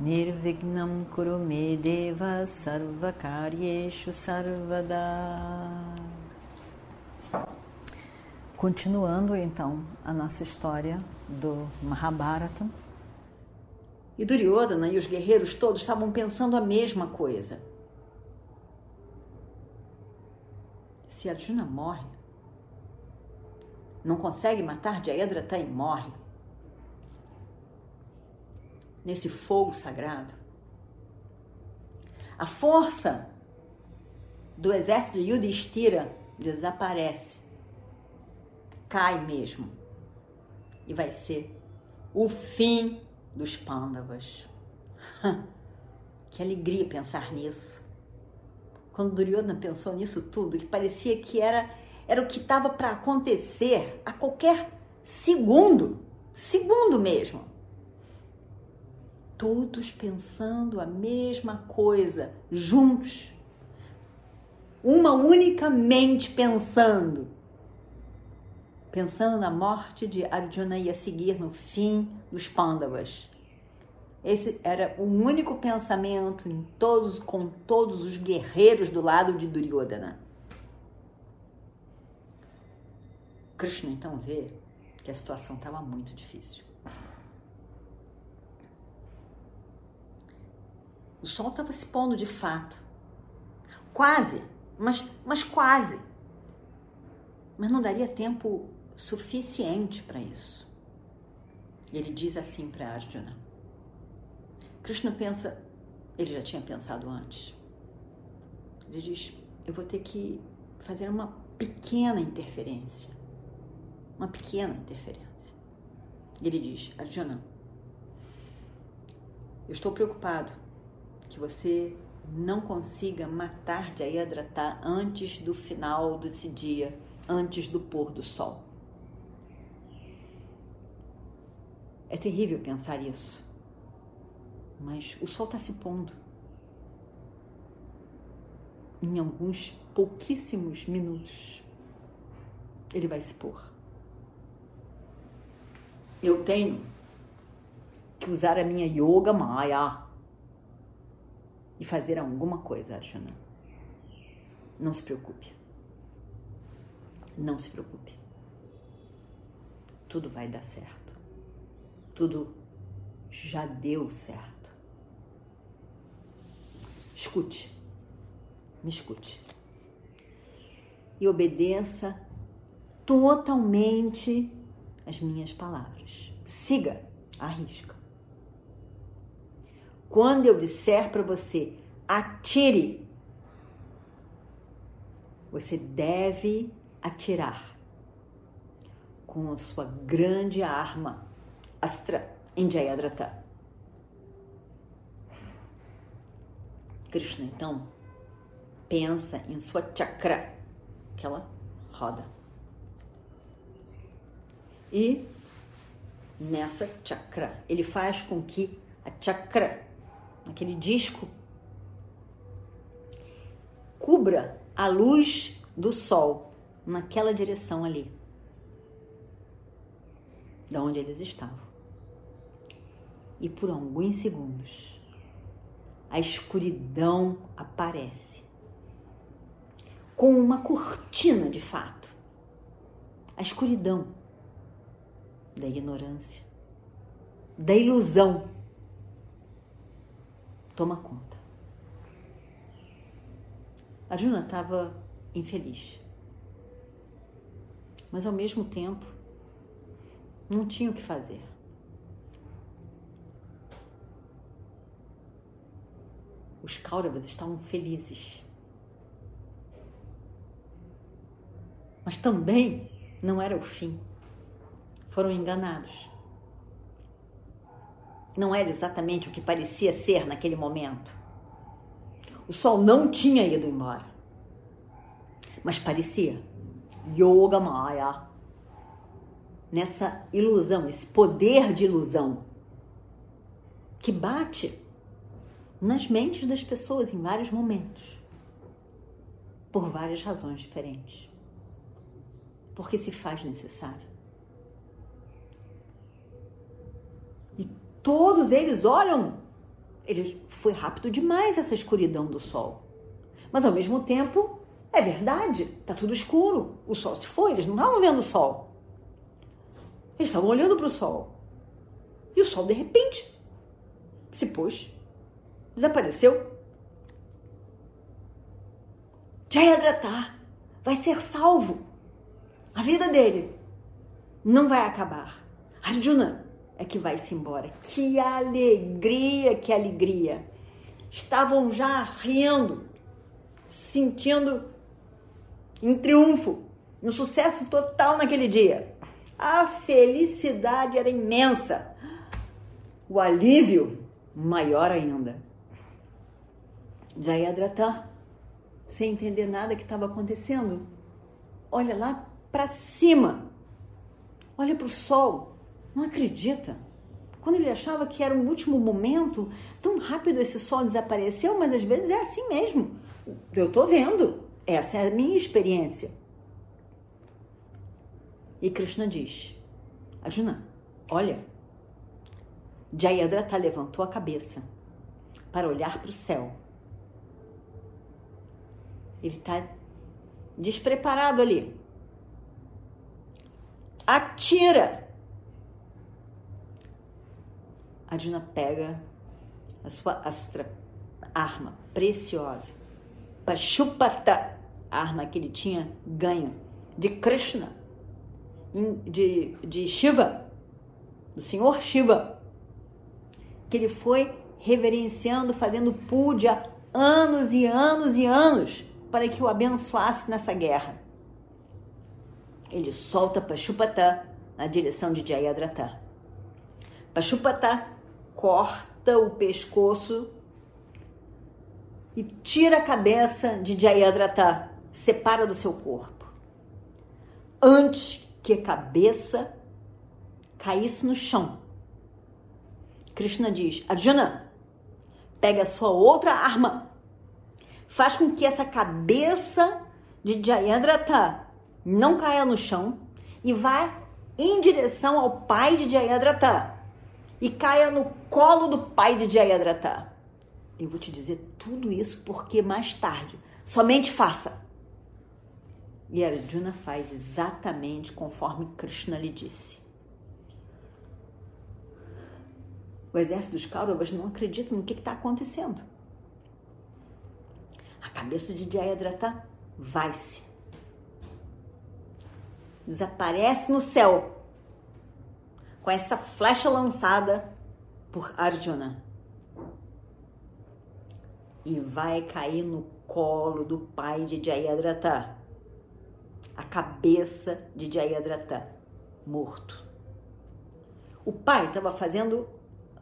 Nirvignam Kurume Deva Sarvakaryeshu Sarvada Continuando então a nossa história do Mahabharata. E Duryodhana e os guerreiros todos estavam pensando a mesma coisa. Se Arjuna morre, não consegue matar Jayadratha e morre nesse fogo sagrado, a força do exército de Yudhishthira desaparece cai mesmo. E vai ser o fim dos Pandavas. que alegria pensar nisso. Quando Duryodhana pensou nisso tudo, que parecia que era era o que estava para acontecer a qualquer segundo, segundo mesmo. Todos pensando a mesma coisa, juntos. Uma única mente pensando pensando na morte de Arjuna e a seguir no fim dos Pandavas. Esse era o único pensamento em todos, com todos os guerreiros do lado de Duryodhana. Krishna então vê que a situação estava muito difícil. O sol estava se pondo de fato. Quase, mas, mas quase. Mas não daria tempo suficiente para isso. E ele diz assim para Arjuna. Krishna pensa, ele já tinha pensado antes. Ele diz: Eu vou ter que fazer uma pequena interferência. Uma pequena interferência. E ele diz: Arjuna, eu estou preocupado que você não consiga matar Jayadratha antes do final desse dia, antes do pôr do sol. É terrível pensar isso. Mas o sol está se pondo. Em alguns pouquíssimos minutos, ele vai se pôr. Eu tenho que usar a minha yoga maya e fazer alguma coisa, Arjuna. Não se preocupe. Não se preocupe. Tudo vai dar certo tudo já deu certo. Escute, me escute. E obedeça totalmente as minhas palavras. Siga a risca. Quando eu disser para você, atire, você deve atirar com a sua grande arma Astra em Jayadratha. Krishna então pensa em sua chakra, aquela roda. E nessa chakra, ele faz com que a chakra, aquele disco, cubra a luz do sol naquela direção ali, da onde eles estavam e por alguns segundos a escuridão aparece com uma cortina de fato. A escuridão da ignorância, da ilusão toma conta. A Juna estava infeliz, mas ao mesmo tempo não tinha o que fazer. Os Kauravas estavam felizes. Mas também não era o fim. Foram enganados. Não era exatamente o que parecia ser naquele momento. O sol não tinha ido embora. Mas parecia. Yoga Maya. Nessa ilusão, esse poder de ilusão que bate nas mentes das pessoas em vários momentos, por várias razões diferentes. Porque se faz necessário. E todos eles olham ele foi rápido demais essa escuridão do sol. Mas ao mesmo tempo, é verdade, tá tudo escuro. O sol se foi, eles não estavam vendo o sol. Eles estavam olhando para o sol. E o sol de repente se pôs, desapareceu. Jayadratha vai ser salvo. A vida dele não vai acabar. Arjuna é que vai se embora. Que alegria, que alegria! Estavam já rindo, sentindo em triunfo, um sucesso total naquele dia. A felicidade era imensa. O alívio maior ainda. Jayadratha, sem entender nada que estava acontecendo, olha lá para cima, olha para o sol, não acredita. Quando ele achava que era um último momento, tão rápido esse sol desapareceu, mas às vezes é assim mesmo. Eu estou vendo, essa é a minha experiência. E Krishna diz: Arjuna, olha. Jayadratha levantou a cabeça para olhar para o céu. Ele está despreparado ali. Atira Arjuna pega a sua astra, arma preciosa, Pashupata, a arma que ele tinha ganho de Krishna, de, de Shiva, do Senhor Shiva, que ele foi reverenciando, fazendo puja anos e anos e anos para que o abençoasse nessa guerra. Ele solta Pashupata na direção de Jayadratha. Pashupata corta o pescoço e tira a cabeça de Jayadratha, separa do seu corpo. Antes que a cabeça caísse no chão. Krishna diz: Arjuna, pega a sua outra arma, faz com que essa cabeça de Jayadratha não caia no chão e vá em direção ao pai de Jayadratha e caia no colo do pai de Jayadratha. Eu vou te dizer tudo isso porque mais tarde, somente faça. E Arjuna faz exatamente conforme Krishna lhe disse. O exército dos Kauravas não acredita no que está acontecendo. A cabeça de Jayadratha vai-se. Desaparece no céu com essa flecha lançada por Arjuna. E vai cair no colo do pai de Jayadratha, a cabeça de Jayadratha, morto. O pai estava fazendo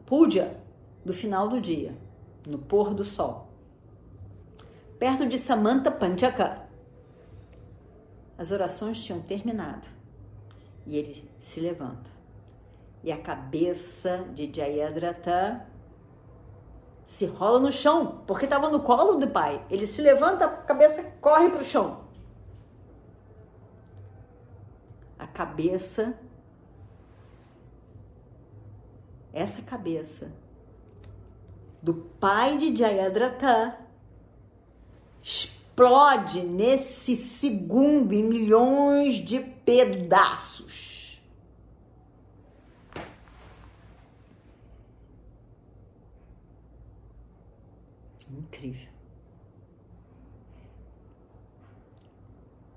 puja do final do dia, no pôr do sol, perto de Samanta Panchaka. As orações tinham terminado e ele se levanta e a cabeça de Jayadratha se rola no chão, porque estava no colo do pai. Ele se levanta, a cabeça corre para o chão. A cabeça, essa cabeça do pai de Jayadratha explode nesse segundo em milhões de pedaços. Incrível.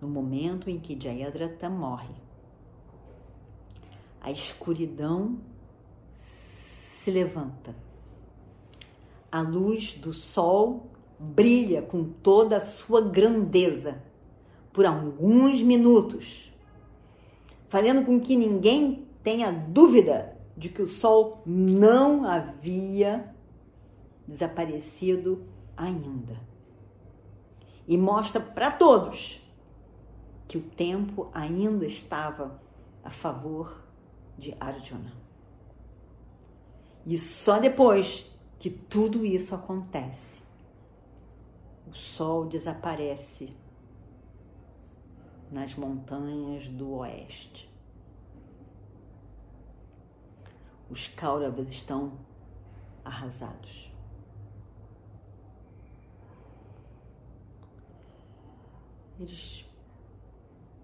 No momento em que Jayadratha morre, a escuridão se levanta. A luz do sol brilha com toda a sua grandeza por alguns minutos, fazendo com que ninguém tenha dúvida de que o sol não havia desaparecido ainda. e mostra para todos que o tempo ainda estava a favor de Arjuna. E só depois que tudo isso acontece, o sol desaparece nas montanhas do oeste. Os Kauravas estão arrasados. Eles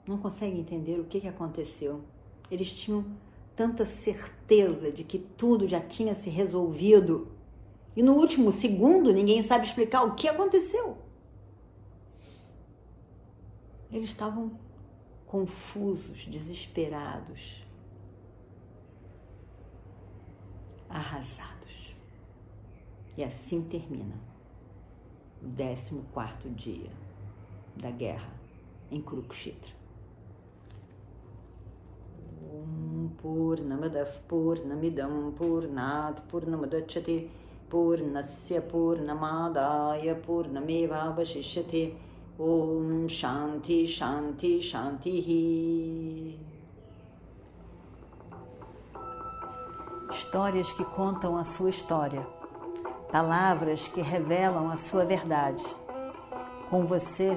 não conseguem entender o que, que aconteceu. Eles tinham tanta certeza de que tudo já tinha se resolvido. E no último segundo, ninguém sabe explicar o que aconteceu. Eles estavam confusos, desesperados, arrasados. E assim termina o 14 dia da guerra em Kurukshetra. Om Purnamadav Purnamidam Purnat Purnamadachati Purnasya Purnamadaya Purnamevavashishyate Om Shanti Shanti Shanti Histórias que contam a sua história palavras que revelam a sua verdade. Com você,